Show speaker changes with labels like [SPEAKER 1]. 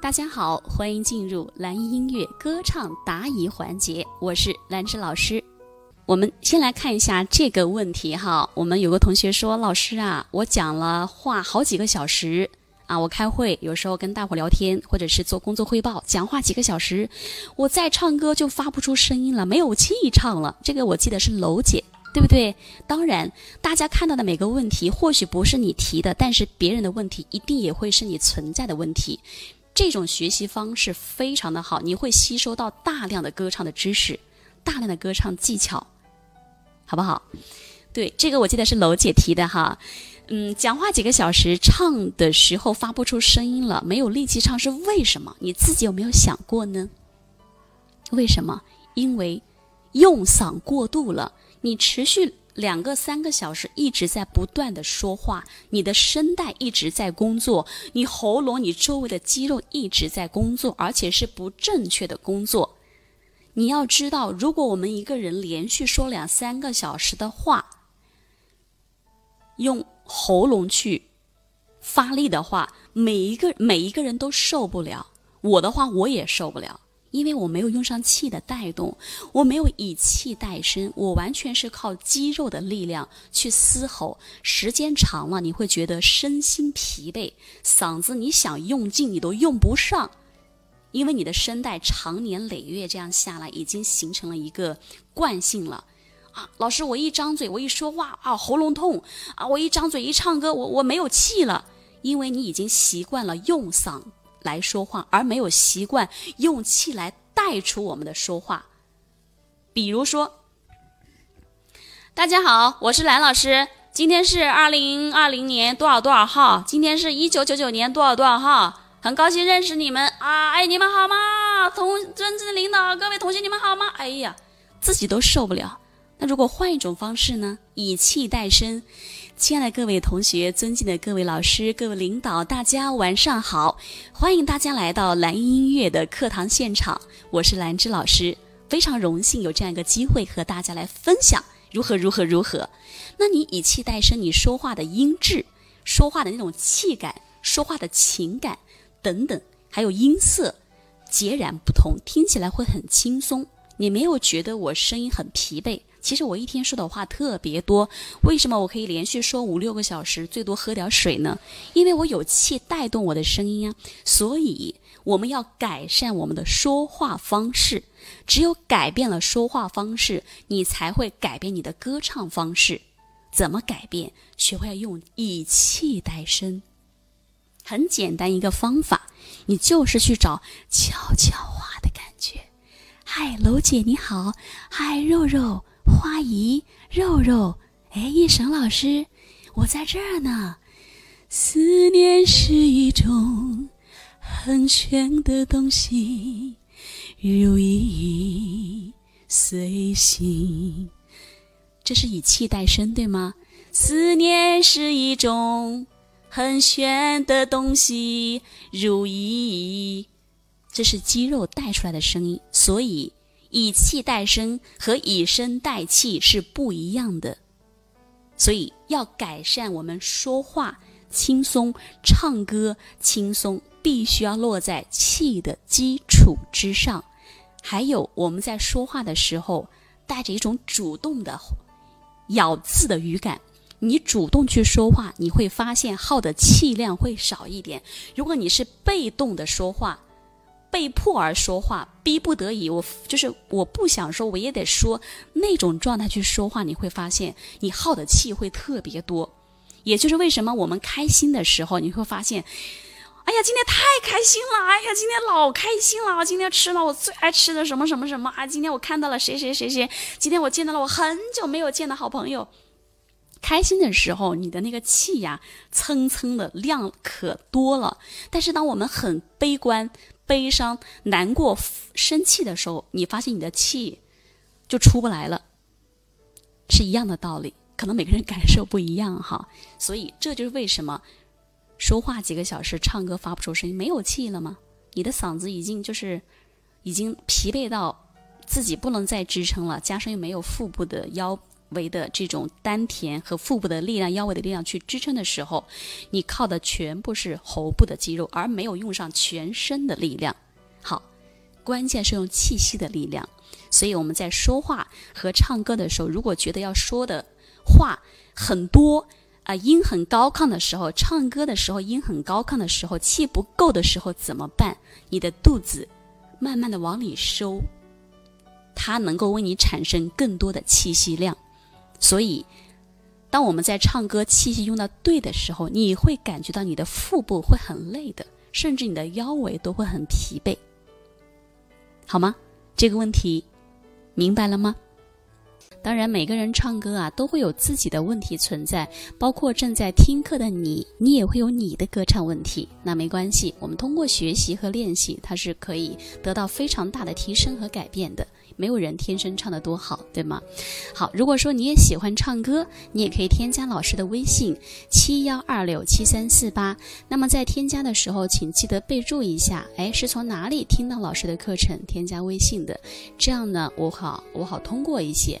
[SPEAKER 1] 大家好，欢迎进入蓝音乐歌唱答疑环节，我是兰芝老师。我们先来看一下这个问题哈。我们有个同学说，老师啊，我讲了话好几个小时啊，我开会有时候跟大伙聊天，或者是做工作汇报，讲话几个小时，我再唱歌就发不出声音了，没有气唱了。这个我记得是楼姐。对不对？当然，大家看到的每个问题或许不是你提的，但是别人的问题一定也会是你存在的问题。这种学习方式非常的好，你会吸收到大量的歌唱的知识，大量的歌唱技巧，好不好？对，这个我记得是楼姐提的哈。嗯，讲话几个小时，唱的时候发不出声音了，没有力气唱是为什么？你自己有没有想过呢？为什么？因为用嗓过度了。你持续两个三个小时一直在不断的说话，你的声带一直在工作，你喉咙、你周围的肌肉一直在工作，而且是不正确的工作。你要知道，如果我们一个人连续说两三个小时的话，用喉咙去发力的话，每一个每一个人都受不了。我的话，我也受不了。因为我没有用上气的带动，我没有以气带声，我完全是靠肌肉的力量去嘶吼。时间长了，你会觉得身心疲惫，嗓子你想用劲你都用不上，因为你的声带长年累月这样下来，已经形成了一个惯性了。啊，老师，我一张嘴，我一说话啊，喉咙痛啊，我一张嘴一唱歌，我我没有气了，因为你已经习惯了用嗓。来说话，而没有习惯用气来带出我们的说话。比如说，大家好，我是兰老师，今天是二零二零年多少多少号？今天是一九九九年多少多少号？很高兴认识你们啊！哎，你们好吗？同尊敬的领导，各位同学，你们好吗？哎呀，自己都受不了。那如果换一种方式呢？以气代声。亲爱的各位同学，尊敬的各位老师、各位领导，大家晚上好！欢迎大家来到蓝音音乐的课堂现场，我是兰芝老师，非常荣幸有这样一个机会和大家来分享如何如何如何。那你以气代声，你说话的音质、说话的那种气感、说话的情感等等，还有音色，截然不同，听起来会很轻松。你没有觉得我声音很疲惫？其实我一天说的话特别多，为什么我可以连续说五六个小时，最多喝点水呢？因为我有气带动我的声音啊。所以我们要改善我们的说话方式，只有改变了说话方式，你才会改变你的歌唱方式。怎么改变？学会用以气带声，很简单一个方法，你就是去找悄悄话的感觉。嗨，楼姐你好，嗨，肉肉。花姨、肉肉，哎，一神老师，我在这儿呢。思念是一种很玄的东西，如影随形。这是以气带声，对吗？思念是一种很玄的东西，如影，这是肌肉带出来的声音，所以。以气代声和以声带气是不一样的，所以要改善我们说话轻松、唱歌轻松，必须要落在气的基础之上。还有我们在说话的时候，带着一种主动的咬字的语感。你主动去说话，你会发现耗的气量会少一点。如果你是被动的说话，被迫而说话，逼不得已，我就是我不想说，我也得说。那种状态去说话，你会发现你耗的气会特别多。也就是为什么我们开心的时候，你会发现，哎呀，今天太开心了，哎呀，今天老开心了，今天吃了我最爱吃的什么什么什么啊，今天我看到了谁谁谁谁，今天我见到了我很久没有见的好朋友。开心的时候，你的那个气呀，蹭蹭的量可多了。但是当我们很悲观。悲伤、难过、生气的时候，你发现你的气就出不来了，是一样的道理。可能每个人感受不一样哈，所以这就是为什么说话几个小时，唱歌发不出声音，没有气了吗？你的嗓子已经就是已经疲惫到自己不能再支撑了，加上又没有腹部的腰围的这种丹田和腹部的力量、腰围的力量去支撑的时候，你靠的全部是喉部的肌肉，而没有用上全身的力量。好，关键是用气息的力量。所以我们在说话和唱歌的时候，如果觉得要说的话很多啊，音很高亢的时候，唱歌的时候音很高亢的时候，气不够的时候怎么办？你的肚子慢慢的往里收。它能够为你产生更多的气息量，所以，当我们在唱歌气息用到对的时候，你会感觉到你的腹部会很累的，甚至你的腰围都会很疲惫，好吗？这个问题明白了吗？当然，每个人唱歌啊都会有自己的问题存在，包括正在听课的你，你也会有你的歌唱问题。那没关系，我们通过学习和练习，它是可以得到非常大的提升和改变的。没有人天生唱得多好，对吗？好，如果说你也喜欢唱歌，你也可以添加老师的微信七幺二六七三四八。那么在添加的时候，请记得备注一下，哎，是从哪里听到老师的课程添加微信的？这样呢，我好我好通过一些，